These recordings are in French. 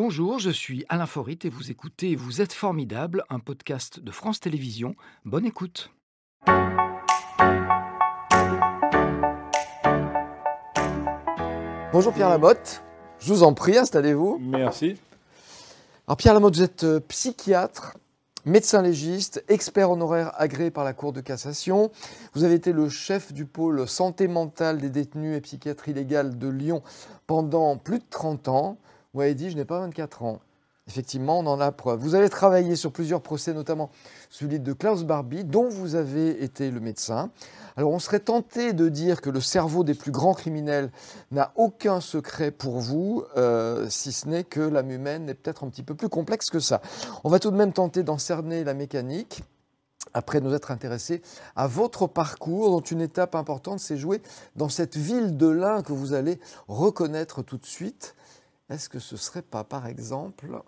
Bonjour, je suis Alain Forit et vous écoutez Vous êtes formidable, un podcast de France Télévisions. Bonne écoute. Bonjour Pierre Lamotte, je vous en prie, installez-vous. Merci. Alors Pierre Lamotte, vous êtes euh, psychiatre, médecin légiste, expert honoraire agréé par la Cour de cassation. Vous avez été le chef du pôle santé mentale des détenus et psychiatrie légale de Lyon pendant plus de 30 ans. Vous avez dit, je n'ai pas 24 ans. Effectivement, on en a preuve. Vous avez travaillé sur plusieurs procès, notamment celui de Klaus Barbie, dont vous avez été le médecin. Alors on serait tenté de dire que le cerveau des plus grands criminels n'a aucun secret pour vous, euh, si ce n'est que l'âme humaine est peut-être un petit peu plus complexe que ça. On va tout de même tenter d'en cerner la mécanique après nous être intéressés à votre parcours, dont une étape importante s'est jouée dans cette ville de l'Ain que vous allez reconnaître tout de suite. Est-ce que ce serait pas, par exemple,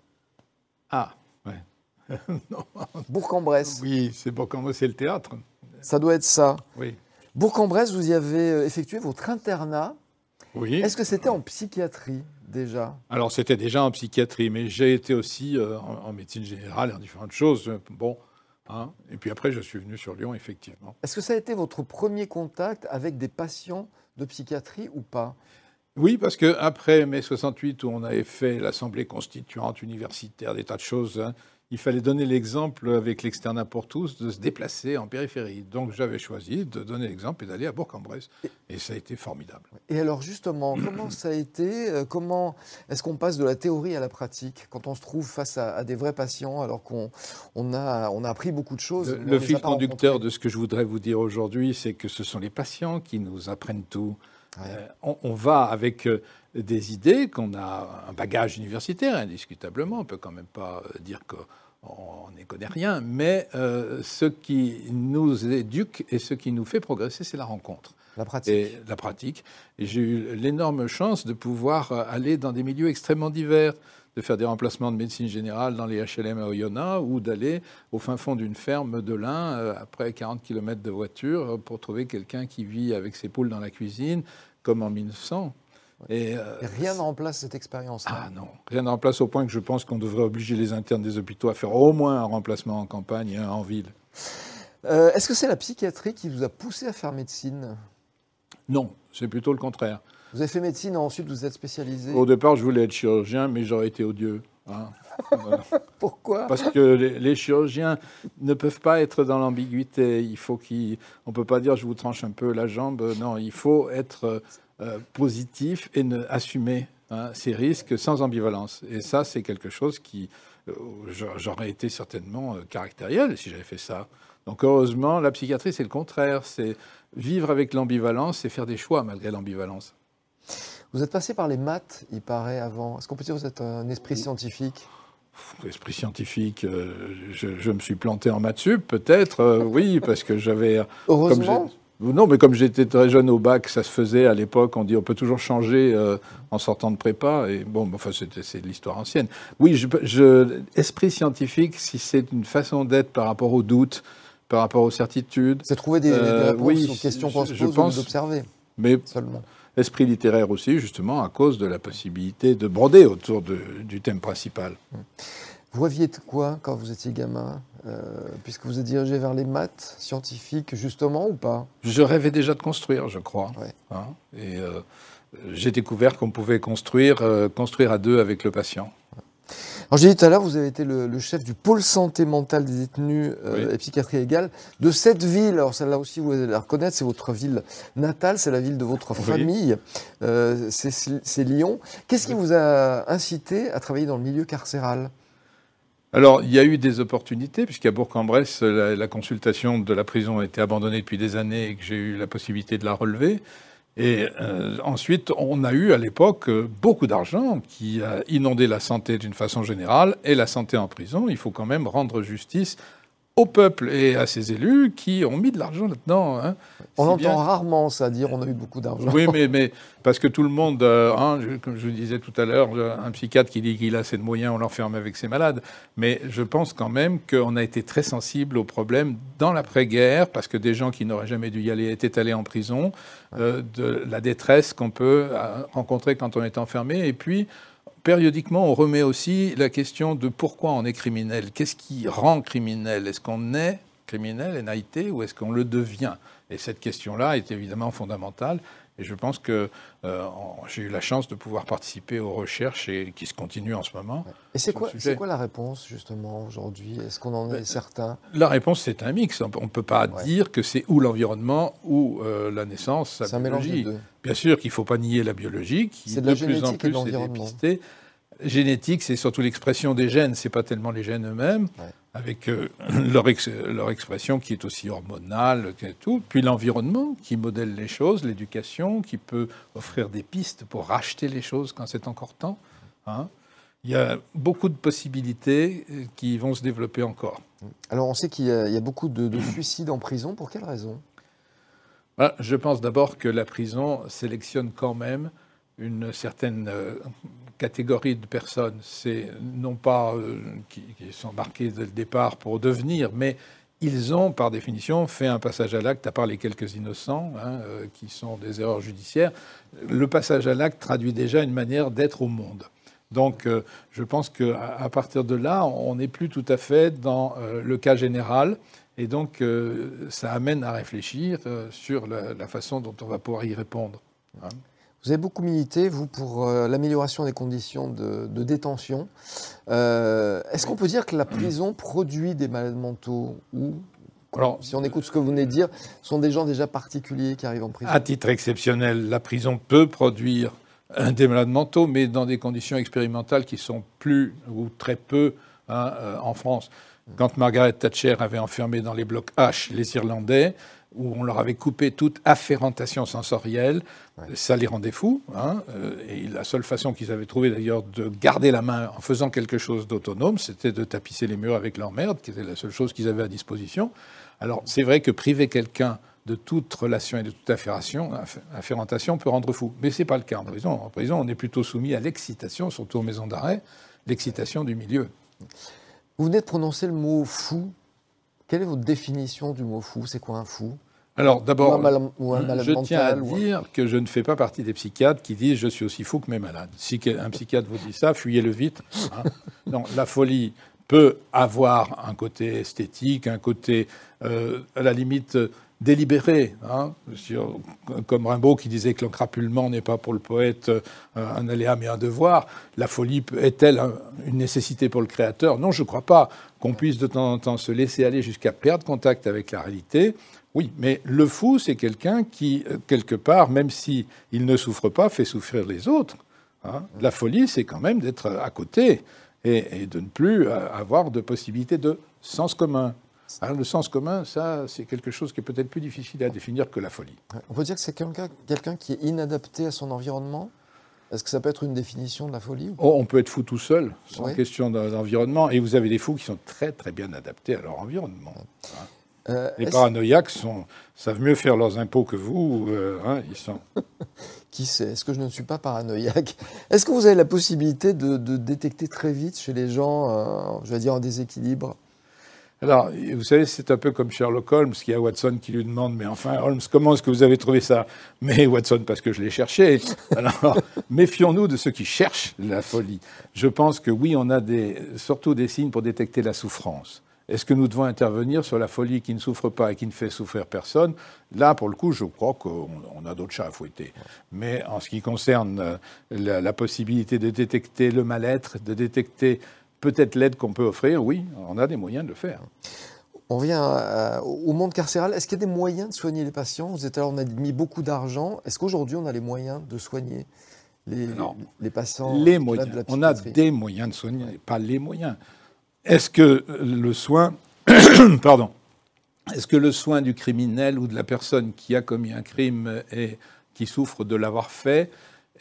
Ah, ouais. Bourg-en-Bresse? Oui, c'est Bourg-en-Bresse, c'est le théâtre. Ça doit être ça. Oui. Bourg-en-Bresse, vous y avez euh, effectué votre internat. Oui. Est-ce que c'était en psychiatrie déjà? Alors, c'était déjà en psychiatrie, mais j'ai été aussi euh, en, en médecine générale et en différentes choses. Bon, hein. Et puis après, je suis venu sur Lyon, effectivement. Est-ce que ça a été votre premier contact avec des patients de psychiatrie ou pas? Oui, parce que après mai 68, où on avait fait l'Assemblée constituante universitaire, des tas de choses, hein, il fallait donner l'exemple avec l'externat pour tous de se déplacer en périphérie. Donc, j'avais choisi de donner l'exemple et d'aller à Bourg-en-Bresse. Et ça a été formidable. Et alors justement, comment ça a été euh, Comment est-ce qu'on passe de la théorie à la pratique quand on se trouve face à, à des vrais patients alors qu'on on a, on a appris beaucoup de choses Le, fil conducteur de ce que je voudrais vous dire aujourd'hui, c'est que ce sont les patients qui nous apprennent tout. Ouais. Euh, on, on va avec euh, des idées, qu'on a un bagage universitaire, indiscutablement. On peut quand même pas euh, dire qu'on n'y connaît rien. Mais euh, ce qui nous éduque et ce qui nous fait progresser, c'est la rencontre La pratique. et la pratique. J'ai eu l'énorme chance de pouvoir aller dans des milieux extrêmement divers, de faire des remplacements de médecine générale dans les HLM à Oyonnax ou d'aller au fin fond d'une ferme de lin, euh, après 40 km de voiture, pour trouver quelqu'un qui vit avec ses poules dans la cuisine, comme en 1900. Et, euh, Et rien ne remplace cette expérience. ah non, rien ne remplace au point que je pense qu'on devrait obliger les internes des hôpitaux à faire au moins un remplacement en campagne et un en ville. Euh, Est-ce que c'est la psychiatrie qui vous a poussé à faire médecine? Non, c'est plutôt le contraire. Vous avez fait médecine et ensuite vous êtes spécialisé. Au départ, je voulais être chirurgien, mais j'aurais été odieux. Hein. Voilà. Pourquoi? Parce que les, les chirurgiens ne peuvent pas être dans l'ambiguïté. Il faut qu'ils, on peut pas dire je vous tranche un peu la jambe. Non, il faut être euh, positif et ne, assumer hein, ses risques sans ambivalence. Et ça, c'est quelque chose qui, euh, j'a- j'aurais été certainement euh, caractériel si j'avais fait ça. Donc heureusement, la psychiatrie, c'est le contraire. C'est vivre avec l'ambivalence et faire des choix malgré l'ambivalence. Vous êtes passé par les maths, il paraît, avant. Est-ce qu'on peut dire que vous êtes un esprit scientifique? Esprit scientifique, euh, je, je me suis planté en maths sup, peut-être, euh, oui, parce que j'avais. Heureusement. j'ai- Non, mais comme j'étais très jeune au bac, ça se faisait à l'époque. On dit on peut toujours changer euh, en sortant de prépa. Et bon, enfin, c'est de l'histoire ancienne. Oui, je, je- esprit scientifique, si c'est une façon d'être par rapport aux doutes, par rapport aux certitudes, C'est trouver des, des Euh, réponses oui, aux questions qu'on se je pense- ou d'observer mais seulement. Esprit littéraire aussi, justement, à cause de la possibilité de broder autour de- du thème principal. Vous rêviez de quoi quand vous étiez gamin euh, Puisque vous êtes dirigé vers les maths scientifiques, justement, ou pas? Je rêvais déjà de construire, je crois. Ouais. Hein, et euh, j'ai découvert qu'on pouvait construire, euh, construire à deux avec le patient. Alors, j'ai dit tout à l'heure, vous avez été le, le chef du pôle santé mentale des détenus euh, Oui. et psychiatrie égale de cette ville. Alors, celle-là aussi, vous allez la reconnaître, c'est votre ville natale, c'est la ville de votre Oui. famille, euh, c'est Lyon. Qu'est-ce qui vous a incité à travailler dans le milieu carcéral? Alors, il y a eu des opportunités, puisqu'à Bourg-en-Bresse, la, la consultation de la prison a été abandonnée depuis des années et que j'ai eu la possibilité de la relever. Et euh, ensuite, on a eu à l'époque euh, beaucoup d'argent qui a inondé la santé d'une façon générale et la santé en prison. Il faut quand même rendre justice au peuple et à ses élus qui ont mis de l'argent là-dedans. hein. On entend bien- rarement ça dire on a eu beaucoup d'argent. Oui, mais, mais parce que tout le monde, euh, hein, je- comme je vous disais tout à l'heure, euh, un psychiatre qui dit qu'il a assez de moyens, on l'enferme avec ses malades. Mais je pense quand même qu'on a été très sensible au problème dans l'après-guerre, parce que des gens qui n'auraient jamais dû y aller étaient allés en prison, euh, de la détresse qu'on peut rencontrer quand on est enfermé, et puis périodiquement, on remet aussi la question de pourquoi on est criminel. Qu'est-ce qui rend criminel? Est-ce qu'on est criminel, NIT, ou est-ce qu'on le devient? Et cette question-là est évidemment fondamentale. Et je pense que euh, j'ai eu la chance de pouvoir participer aux recherches et qui se continuent en ce moment. Et c'est quoi, c'est quoi la réponse justement aujourd'hui? Est-ce qu'on en est ben, certain? La réponse c'est un mix. On ne peut pas dire que c'est ou l'environnement ou euh, la naissance, la biologie. Bien sûr qu'il ne faut pas nier la biologie, qui de, de plus en plus est dépistée. Génétique, c'est surtout l'expression des gènes, c'est pas tellement les gènes eux-mêmes, avec euh, leur, leur, expression qui est aussi hormonale, et tout. Puis l'environnement qui modèle les choses, l'éducation qui peut offrir des pistes pour racheter les choses quand c'est encore temps. Hein. Il y a beaucoup de possibilités euh, qui vont se développer encore. Alors on sait qu'il y, a beaucoup de, suicides en prison. Pour quelle raison? Bah, Je pense d'abord que la prison sélectionne quand même une certaine euh, catégorie de personnes. C'est non pas euh, qui, sont marqués dès le départ pour devenir, mais ils ont, par définition, fait un passage à l'acte, à part les quelques innocents, hein, euh, qui sont des erreurs judiciaires. Le passage à l'acte traduit déjà une manière d'être au monde. Donc, je pense qu'à partir de là, on n'est plus tout à fait dans le cas général. Et donc, ça amène à réfléchir sur la, façon dont on va pouvoir y répondre. Hein. Vous avez beaucoup milité, vous, pour euh, l'amélioration des conditions de, détention. Euh, est-ce qu'on peut dire que la prison produit des malades mentaux ou alors, si on écoute ce que vous venez de dire, sont des gens déjà particuliers qui arrivent en prison? À titre exceptionnel, la prison peut produire des malades mentaux, mais dans des conditions expérimentales qui sont plus ou très peu hein, euh, en France. Quand Margaret Thatcher avait enfermé dans les blocs H les Irlandais, où on leur avait coupé toute afférentation sensorielle, ça les rendait fous. Hein, euh, et la seule façon qu'ils avaient trouvé d'ailleurs de garder la main en faisant quelque chose d'autonome, c'était de tapisser les murs avec leur merde, qui était la seule chose qu'ils avaient à disposition. Alors c'est vrai que priver quelqu'un de toute relation et de toute afférentation peut rendre fou. Mais ce n'est pas le cas en prison. En prison, on est plutôt soumis à l'excitation, surtout aux maisons d'arrêt, l'excitation du milieu. Vous venez de prononcer le mot fou quelle est votre définition du mot fou? C'est quoi un fou? Alors d'abord, je tiens à dire que je ne fais pas partie des psychiatres qui disent je suis aussi fou que mes malades. Si un psychiatre vous dit ça, fuyez-le vite. Hein. non, la folie peut avoir un côté esthétique, un côté euh, à la limite délibéré, hein, comme Rimbaud qui disait que l'encrapulement n'est pas pour le poète euh, un aléa mais un devoir. La folie est-elle une nécessité pour le créateur? Non, je ne crois pas qu'on puisse de temps en temps se laisser aller jusqu'à perdre contact avec la réalité. Oui, mais le fou, c'est quelqu'un qui, euh, quelque part, même si il ne souffre pas, fait souffrir les autres. Hein. La folie, c'est quand même d'être à côté et, et de ne plus euh, avoir de possibilité de sens commun. Alors, le sens commun, ça, c'est quelque chose qui est peut-être plus difficile à définir que la folie. On peut dire que c'est quelqu'un qui est inadapté à son environnement Est-ce que ça peut être une définition de la folie oh, On peut être fou tout seul, sans question d'environnement. Et vous avez des fous qui sont très, très bien adaptés à leur environnement. Hein. Euh, Les paranoïaques sont, savent mieux faire leurs impôts que vous. Euh, hein, ils sont... Qui sait? Est-ce que je ne suis pas paranoïaque? Est-ce que vous avez la possibilité de, détecter très vite chez les gens, euh, je vais dire, en déséquilibre? Alors, vous savez, c'est un peu comme Sherlock Holmes, qui a Watson qui lui demande, mais enfin, Holmes, comment est-ce que vous avez trouvé ça? Mais Watson, parce que je l'ai cherché. Alors, méfions-nous de ceux qui cherchent la folie. Je pense que oui, on a des, surtout des signes pour détecter la souffrance. Est-ce que nous devons intervenir sur la folie qui ne souffre pas et qui ne fait souffrir personne? Là, pour le coup, je crois qu'on a d'autres chats à fouetter. Mais en ce qui concerne euh, la, la possibilité de détecter le mal-être, de détecter peut-être l'aide qu'on peut offrir, oui, on a des moyens de le faire. On vient euh, au monde carcéral. Est-ce qu'il y a des moyens de soigner les patients? Vous êtes alors, on a mis beaucoup d'argent. Est-ce qu'aujourd'hui, on a les moyens de soigner les, les patients Les moyens. on a des moyens de soigner, pas les moyens. Est-ce que le soin, pardon, est-ce que le soin du criminel ou de la personne qui a commis un crime et qui souffre de l'avoir fait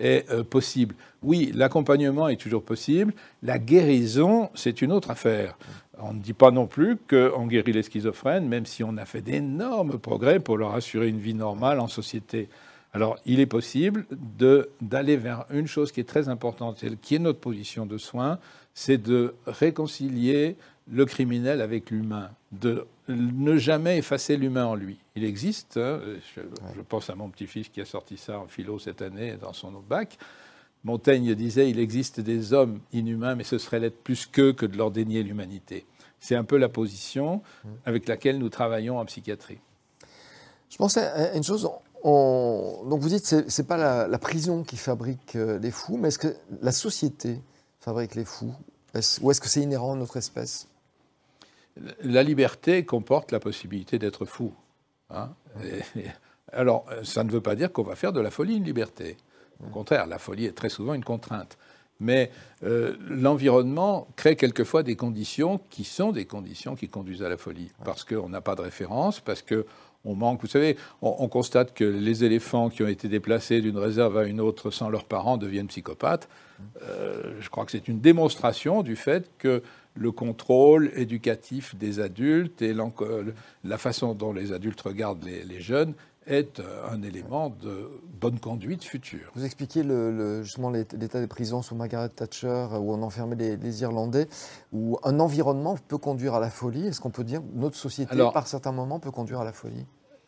est euh, possible. Oui, l'accompagnement est toujours possible. La guérison, c'est une autre affaire. On ne dit pas non plus qu'on guérit les schizophrènes, même si on a fait d'énormes progrès pour leur assurer une vie normale en société. Alors, il est possible d'aller vers une chose qui est très importante, qui est notre position de soins, c'est de réconcilier le criminel avec l'humain, de ne jamais effacer l'humain en lui. Il existe, hein, je, pense à mon petit-fils qui a sorti ça en philo cette année dans son bac, Montaigne disait il existe des hommes inhumains, mais ce serait l'être plus qu'eux que de leur dénier l'humanité. C'est un peu la position avec laquelle nous travaillons en psychiatrie. Je pensais à une chose. Donc vous dites que ce n'est pas la, prison qui fabrique euh, les fous, mais est-ce que la société fabrique les fous? Ou est-ce que c'est inhérent à notre espèce? La liberté comporte la possibilité d'être fou. Hein. alors, ça ne veut pas dire qu'on va faire de la folie une liberté. Au contraire, la folie est très souvent une contrainte. Mais euh, l'environnement crée quelquefois des conditions qui sont des conditions qui conduisent à la folie. Parce qu'on n'a pas de référence, parce qu'on manque. Vous savez, on, constate que les éléphants qui ont été déplacés d'une réserve à une autre sans leurs parents deviennent psychopathes. Euh, je crois que c'est une démonstration du fait que le contrôle éducatif des adultes et la façon dont les adultes regardent les jeunes est un élément de bonne conduite future. Vous expliquez le, justement l'état des prisons sous Margaret Thatcher, où on enfermait les, Irlandais, où un environnement peut conduire à la folie. Est-ce qu'on peut dire que notre société, par certains moments, peut conduire à la folie?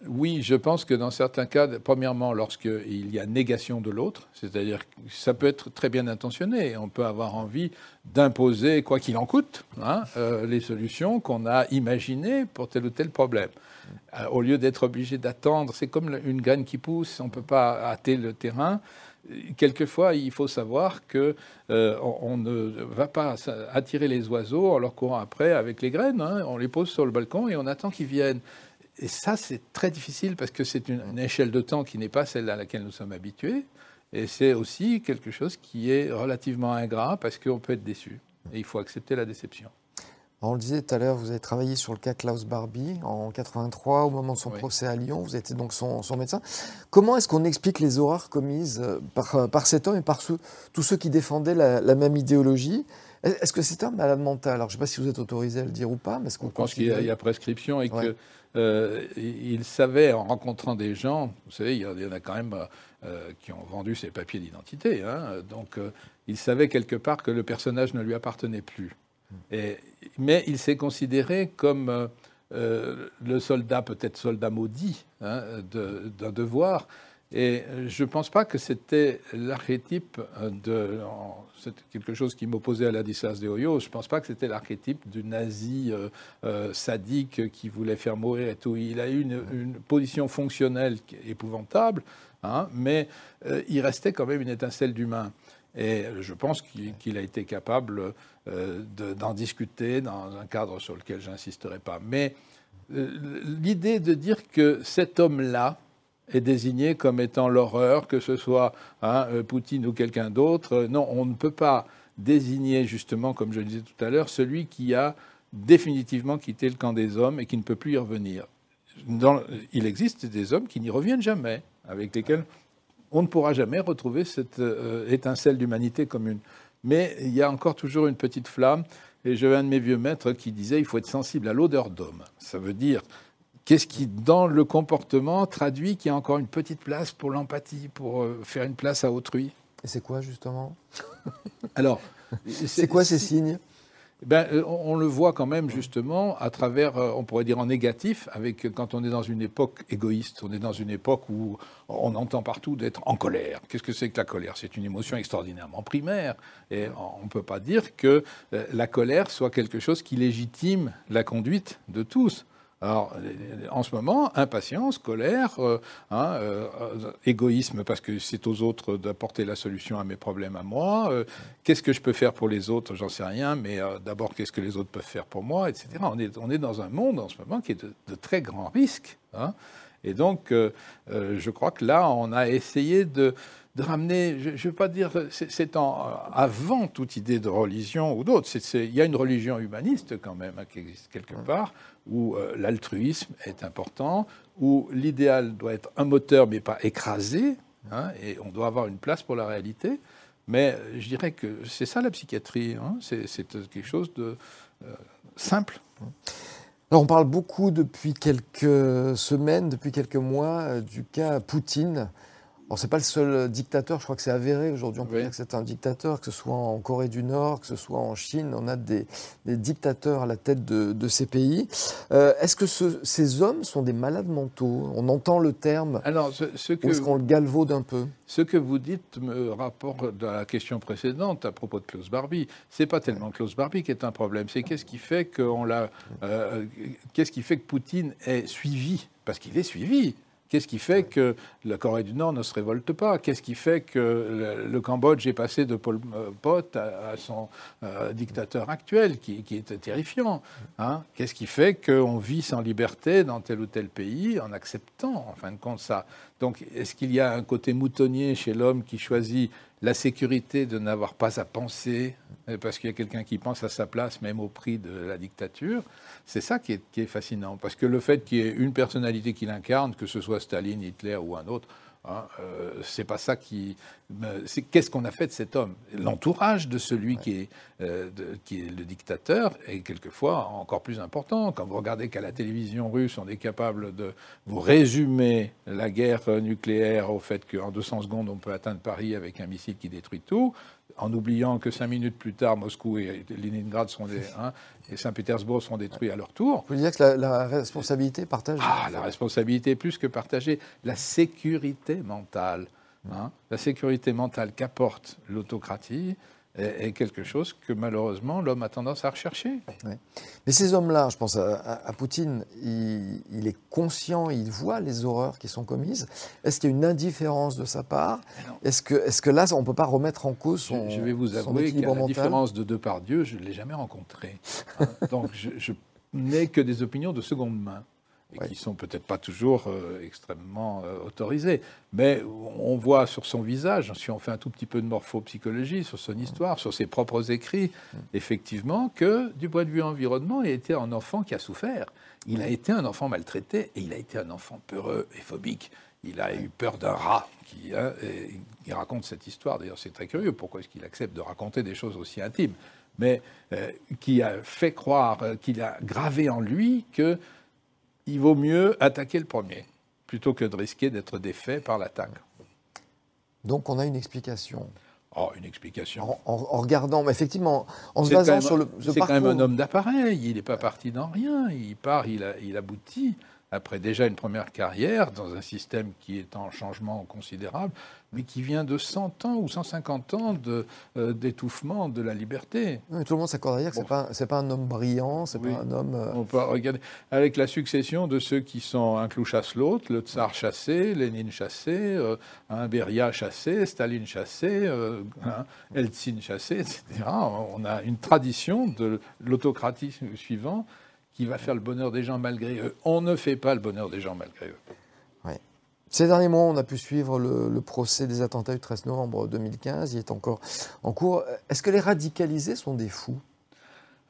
Oui, je pense que dans certains cas, premièrement, lorsqu'il y a négation de l'autre, c'est-à-dire que ça peut être très bien intentionné, on peut avoir envie d'imposer, quoi qu'il en coûte, hein, euh, les solutions qu'on a imaginées pour tel ou tel problème. Euh, au lieu d'être obligé d'attendre, c'est comme une graine qui pousse, on ne peut pas hâter le terrain. Quelquefois, il faut savoir que euh, on, ne va pas attirer les oiseaux en leur courant après avec les graines. Hein. On les pose sur le balcon et on attend qu'ils viennent. Et ça, c'est très difficile parce que c'est une, échelle de temps qui n'est pas celle à laquelle nous sommes habitués. Et c'est aussi quelque chose qui est relativement ingrat parce qu'on peut être déçu. Et il faut accepter la déception. On le disait tout à l'heure, vous avez travaillé sur le cas Klaus Barbie en 83, au moment de son procès à Lyon. Vous étiez donc son, médecin. Comment est-ce qu'on explique les horreurs commises euh, euh, par, cet homme et par tous ceux qui défendaient la, même idéologie? Est-ce que c'est un malade mental? Alors, je ne sais pas si vous êtes autorisé à le dire ou pas. Mais -ce qu'on pense qu'il y, a prescription et qu'il euh, savait, en rencontrant des gens, vous savez, il y en a quand même qui ont vendu ses papiers d'identité. Hein, donc, il savait quelque part que le personnage ne lui appartenait plus mais il s'est considéré comme euh, euh, le soldat, peut-être soldat maudit, hein, d'un devoir. Et je ne pense pas que c'était l'archétype de. C'est quelque chose qui m'opposait à la Ladislas de Hoyo. Je ne pense pas que c'était l'archétype du nazi euh, sadique qui voulait faire mourir et tout. Il a eu une, position fonctionnelle épouvantable, hein, mais il restait quand même une étincelle d'humain. Et je pense qu'il a été capable euh, d'en discuter dans un cadre sur lequel j'insisterai pas. Mais euh, l'idée de dire que cet homme-là est désigné comme étant l'horreur, que ce soit hein, euh, Poutine ou quelqu'un d'autre, non, on ne peut pas désigner justement, comme je le disais tout à l'heure, celui qui a définitivement quitté le camp des hommes et qui ne peut plus y revenir. il existe des hommes qui n'y reviennent jamais, avec lesquels on ne pourra jamais retrouver cette euh, étincelle d'humanité commune. Mais il y a encore toujours une petite flamme. Et j'avais un de mes vieux maîtres qui disait il faut être sensible à l'odeur d'homme. Ça veut dire qu'est-ce qui, dans le comportement, traduit qu'il y a encore une petite place pour l'empathie, pour euh, faire une place à autrui? Et c'est quoi justement? Alors, c'est quoi ces signes? Ben, euh, on, le voit quand même justement à travers, euh, on pourrait dire en négatif, avec quand on est dans une époque égoïste, on est dans une époque où on entend partout d'être en colère. Qu'est-ce que c'est que la colère? C'est une émotion extraordinairement primaire, et on ne peut pas dire que la colère soit quelque chose qui légitime la conduite de tous. Alors, en ce moment, impatience, colère, euh, hein, euh, égoïsme parce que c'est aux autres d'apporter la solution à mes problèmes à moi. Euh, qu'est-ce que je peux faire pour les autres J'en sais rien, mais d'abord, qu'est-ce que les autres peuvent faire pour moi, etc. On est, on est dans un monde en ce moment qui est de, très grands risques. Hein. Et donc, je crois que là, on a essayé de, de ramener, je ne veux pas dire, c'est avant toute idée de religion ou d'autre. Il y a une religion humaniste quand même hein, qui existe quelque part, où euh, l'altruisme est important, où l'idéal doit être un moteur mais pas écrasé, hein, et on doit avoir une place pour la réalité. Mais je dirais que c'est ça la psychiatrie, hein, c'est quelque chose de euh, simple. Alors on parle beaucoup depuis quelques semaines, depuis quelques mois, euh, du cas Poutine Alors, c'est pas le seul dictateur, je crois que c'est avéré aujourd'hui, on peut dire que c'est un dictateur, que ce soit en Corée du Nord, que ce soit en Chine, on a des, dictateurs à la tête de, ces pays. Euh, est-ce que ces hommes sont des malades mentaux? On entend le terme, Alors, ce, que, ou est-ce qu'on le galvaude un peu? Ce que vous dites me rapporte à la question précédente à propos de Klaus Barbie. C'est pas tellement Klaus Barbie qui est un problème, c'est qu'est-ce qui fait qu'on l'a, euh, qu'est-ce qui fait que Poutine est suivi? Parce qu'il est suivi. Qu'est-ce qui fait que la Corée du Nord ne se révolte pas? Qu'est-ce qui fait que le, Cambodge est passé de Pol Pot à, son euh, dictateur actuel, qui, qui est terrifiant hein? Qu'est-ce qui fait qu'on vit sans liberté dans tel ou tel pays en acceptant, en fin de compte, ça? Donc, est-ce qu'il y a un côté moutonnier chez l'homme qui choisit la sécurité de n'avoir pas à penser, euh, parce qu'il y a quelqu'un qui pense à sa place, même au prix de la dictature. C'est ça qui est, fascinant, parce que le fait qu'il y ait une personnalité qui l'incarne, que ce soit Staline, Hitler ou un autre, Hein, euh, c'est pas ça qui. Qu'est-ce qu'on a fait de cet homme? L'entourage de celui qui, est, euh, qui est le dictateur est quelquefois encore plus important. Quand vous regardez qu'à la télévision russe, on est capable de vous résumer la guerre nucléaire au fait qu'en 200 secondes, on peut atteindre Paris avec un missile qui détruit tout, en oubliant que cinq minutes plus tard, Moscou et Leningrad sont des, hein, et Saint-Pétersbourg seront détruits à leur tour. Vous voulez dire que la, responsabilité partagée? Ah, la responsabilité plus que partagée. La sécurité mentale. Hein, la sécurité mentale qu'apporte l'autocratie, est, quelque chose que malheureusement l'homme a tendance à rechercher. Mais ces hommes-là, je pense à, Poutine, il, est conscient, il voit les horreurs qui sont commises. Est-ce qu'il y a une indifférence de sa part Est-ce que, est que là, on ne peut pas remettre en cause son Je, je vais vous avouer qu'à la différence de Depardieu, je ne l'ai jamais rencontré. Hein, donc je, je n'ai que des opinions de seconde main et qui sont peut-être pas toujours euh, extrêmement euh, autorisés. Mais on voit sur son visage, si on fait un tout petit peu de morphopsychologie, sur son histoire, sur ses propres écrits, effectivement, que du point de vue environnement, il était un enfant qui a souffert. Il a été un enfant maltraité et il a été un enfant peureux et phobique. Il a eu peur d'un rat. Qui, hein, il raconte cette histoire, d'ailleurs c'est très curieux, pourquoi est-ce qu'il accepte de raconter des choses aussi intimes, mais euh, qui a fait croire, qu'il a gravé en lui que il vaut mieux attaquer le premier plutôt que de risquer d'être défait par l'attaque. Donc on a une explication. Oh, une explication. En, regardant, mais effectivement, en se basant sur le. C'est quand même un homme d'appareil. Il n'est pas parti dans rien. Il part, il, a, il aboutit après déjà une première carrière dans un système qui est en changement considérable, mais qui vient de 100 ans ou 150 ans euh, d'étouffement de, la liberté. tout le monde s'accorde à dire que ce n'est pas, un homme brillant, c'est pas un homme... Euh, On peut regarder, avec la succession de ceux qui sont un clou chasse l'autre, le tsar chassé, Lénine chassé, euh, Beria chassé, Staline chassé, hein, Eltsine chassé, etc. On a une tradition de l'autocratie suivant qui va faire le bonheur des gens malgré eux. On ne fait pas le bonheur des gens malgré eux. Ces derniers mois, on a pu suivre le, procès des attentats du 13 novembre 2015. Il est encore en cours. Est-ce que les radicalisés sont des fous?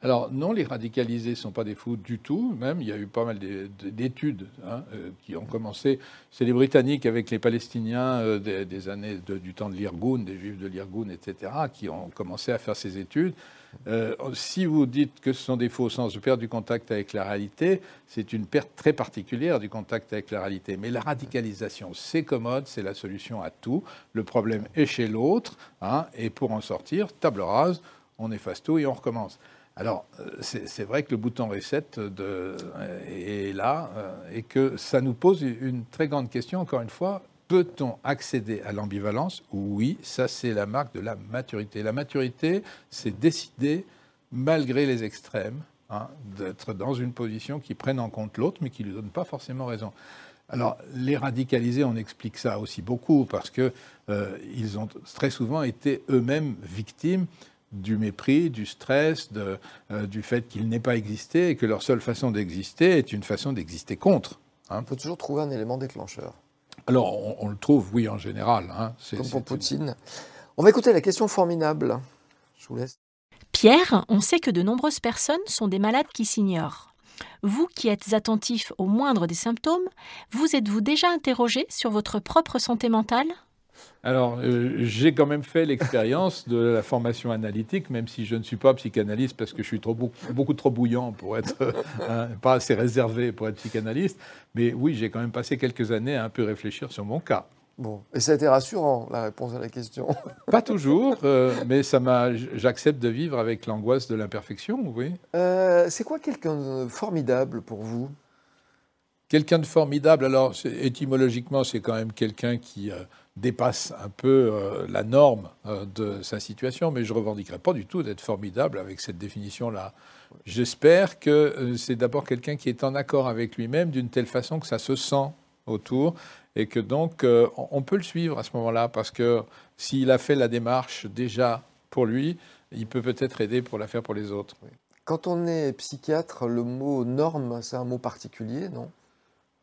Alors non, les radicalisés ne sont pas des fous du tout. Même, il y a eu pas mal d'études hein, euh, qui ont commencé. C'est les Britanniques avec les Palestiniens euh, des, années du temps de l'Irgun, des Juifs de l'Irgun, etc., qui ont commencé à faire ces études. Euh, si vous dites que ce sont des faux au sens de perdre du contact avec la réalité, c'est une perte très particulière du contact avec la réalité. Mais la radicalisation, c'est commode, c'est la solution à tout. Le problème est chez l'autre, hein, et pour en sortir, table rase, on efface tout et on recommence. Alors, euh, c'est vrai que le bouton reset de, est là euh, et que ça nous pose une très grande question, encore une fois. Peut-on accéder à l'ambivalence? Oui, ça c'est la marque de la maturité. La maturité, c'est décider, malgré les extrêmes, hein, d'être dans une position qui prenne en compte l'autre, mais qui ne lui donne pas forcément raison. Alors, les radicalisés, on explique ça aussi beaucoup, parce qu'ils euh, ont très souvent été eux-mêmes victimes du mépris, du stress, euh, du fait qu'ils n'aient pas existé et que leur seule façon d'exister est une façon d'exister contre. Hein. Il faut toujours trouver un élément déclencheur. Alors, on, le trouve, oui, en général. Hein. Comme pour Poutine. On va écouter la question formidable. Je vous laisse. Pierre, on sait que de nombreuses personnes sont des malades qui s'ignorent. Vous qui êtes attentif au moindre des symptômes, vous êtes-vous déjà interrogé sur votre propre santé mentale? Alors, euh, j'ai quand même fait l'expérience de la formation analytique, même si je ne suis pas psychanalyste parce que je suis trop, beaucoup trop bouillant pour être, hein, pas assez réservé pour être psychanalyste. Mais oui, j'ai quand même passé quelques années à un peu réfléchir sur mon cas. Bon, et ça a été rassurant, la réponse à la question. Pas toujours, euh, mais ça m'a. J'accepte de vivre avec l'angoisse de l'imperfection, oui. Euh, c'est quoi quelqu'un de formidable pour vous? Quelqu'un de formidable, alors étymologiquement, c'est quand même quelqu'un qui euh, dépasse un peu la norme de sa situation, mais je ne revendiquerai pas du tout d'être formidable avec cette définition-là. J'espère que c'est d'abord quelqu'un qui est en accord avec lui-même d'une telle façon que ça se sent autour et que donc euh, on peut le suivre à ce moment-là parce que s'il a fait la démarche déjà pour lui, il peut peut-être aider pour la faire pour les autres. Quand on est psychiatre, le mot norme, c'est un mot particulier, non?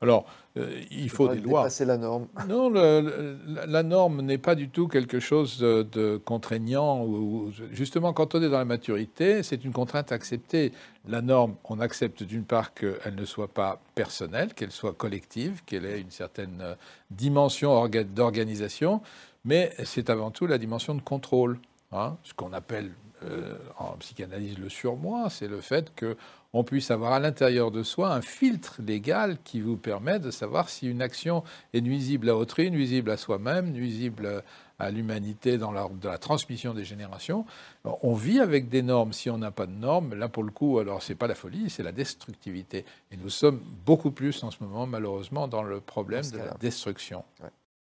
Alors, euh, il faut des lois. la norme. Non, la norme n'est pas du tout quelque chose de, contraignant. Ou, justement, quand on est dans la maturité, c'est une contrainte acceptée. La norme, on accepte d'une part qu'elle ne soit pas personnelle, qu'elle soit collective, qu'elle ait une certaine euh, dimension d'organisation, mais c'est avant tout la dimension de contrôle. Hein, ce qu'on appelle euh, en psychanalyse le surmoi, c'est le fait que on puisse avoir à l'intérieur de soi un filtre légal qui vous permet de savoir si une action est nuisible à autrui, nuisible à soi-même, nuisible à l'humanité dans la, la, transmission des générations. On vit avec des normes. Si on n'a pas de normes, là pour le coup, alors c'est pas la folie, c'est la destructivité. Et nous sommes beaucoup plus en ce moment, malheureusement, dans le problème de la destruction.